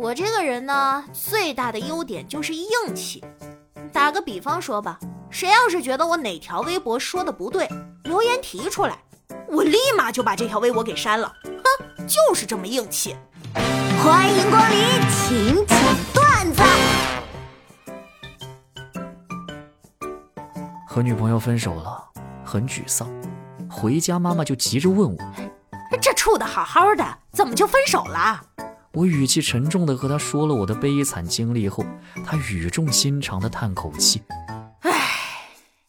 我这个人呢，最大的优点就是硬气。打个比方说吧，谁要是觉得我哪条微博说的不对，留言提出来，我立马就把这条微博给删了。哼，就是这么硬气。欢迎光临，请讲段子。和女朋友分手了，很沮丧。回家，妈妈就急着问我：“这处的好好的，怎么就分手了？”我语气沉重地和他说了我的悲惨经历后，他语重心长地叹口气：“唉，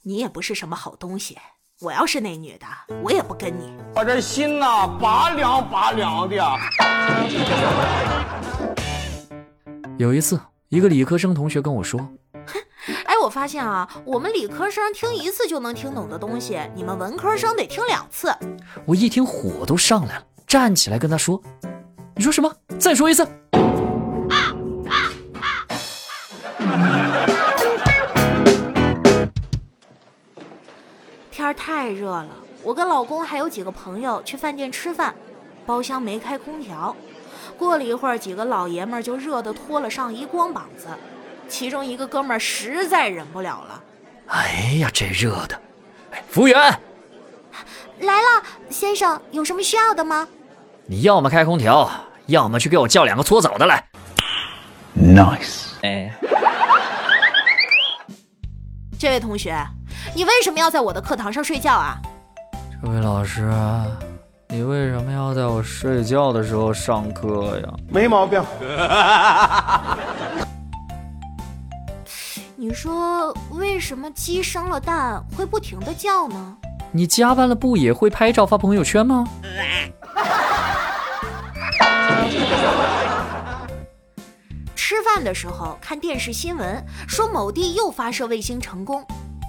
你也不是什么好东西。我要是那女的，我也不跟你。我这心呐，拔凉拔凉的。”有一次，一个理科生同学跟我说：“哼，哎，我发现啊，我们理科生听一次就能听懂的东西，你们文科生得听两次。”我一听火都上来了，站起来跟他说。你说什么？再说一次。天儿太热了，我跟老公还有几个朋友去饭店吃饭，包厢没开空调。过了一会儿，几个老爷们儿就热得脱了上衣光膀子，其中一个哥们儿实在忍不了了。哎呀，这热的！服务员，来了，先生，有什么需要的吗？你要么开空调。要么去给我叫两个搓澡的来。Nice。哎，这位同学，你为什么要在我的课堂上睡觉啊？这位老师，你为什么要在我睡觉的时候上课呀？没毛病。你说为什么鸡生了蛋会不停的叫呢？你加班了不也会拍照发朋友圈吗？吃饭的时候看电视新闻，说某地又发射卫星成功。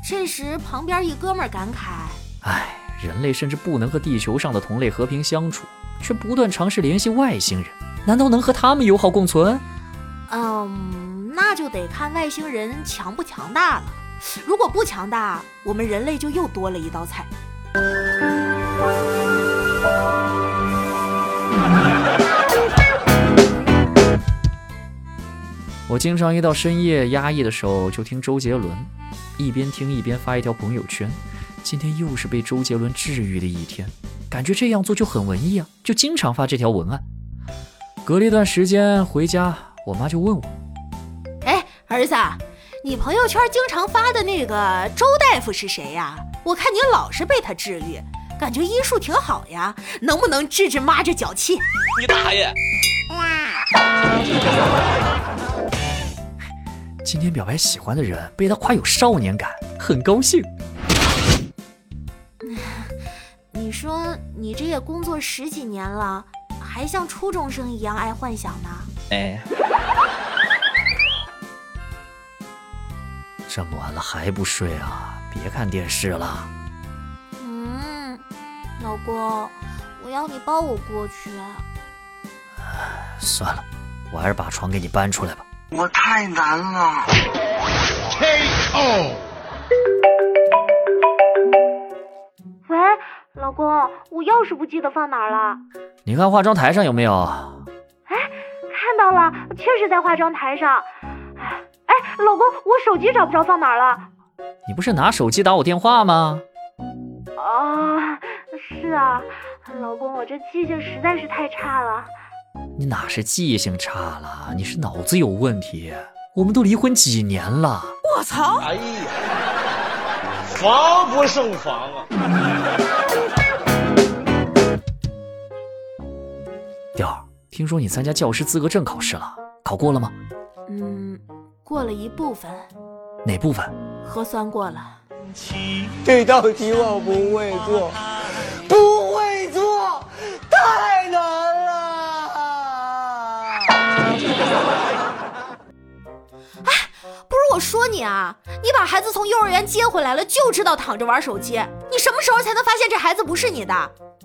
这时旁边一哥们感慨：“哎，人类甚至不能和地球上的同类和平相处，却不断尝试联系外星人，难道能和他们友好共存？”嗯，那就得看外星人强不强大了。如果不强大，我们人类就又多了一道菜。我经常一到深夜压抑的时候就听周杰伦，一边听一边发一条朋友圈。今天又是被周杰伦治愈的一天，感觉这样做就很文艺啊，就经常发这条文案。隔了一段时间回家，我妈就问我：“哎，儿子，你朋友圈经常发的那个周大夫是谁呀？我看你老是被他治愈，感觉医术挺好呀，能不能治治妈这脚气？”你大爷！今天表白喜欢的人被他夸有少年感，很高兴。你说你这也工作十几年了，还像初中生一样爱幻想呢？哎，这么晚了还不睡啊？别看电视了。嗯，老公，我要你抱我过去。算了，我还是把床给你搬出来吧。我太难了。K.O. 喂，老公，我钥匙不记得放哪儿了。你看化妆台上有没有？哎，看到了，确实在化妆台上。哎，老公，我手机找不着放哪儿了。你不是拿手机打我电话吗？啊，是啊，老公，我这记性实在是太差了。你哪是记性差了，你是脑子有问题。我们都离婚几年了，我操！哎呀，防不胜防啊！调儿，听说你参加教师资格证考试了，考过了吗？嗯，过了一部分。哪部分？核酸过了。这道题我不会做，说你啊，你把孩子从幼儿园接回来了，就知道躺着玩手机。你什么时候才能发现这孩子不是你的？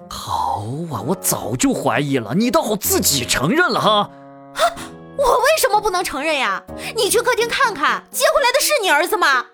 好啊，我早就怀疑了，你倒好自己承认了哈。啊，我为什么不能承认呀？你去客厅看看，接回来的是你儿子吗？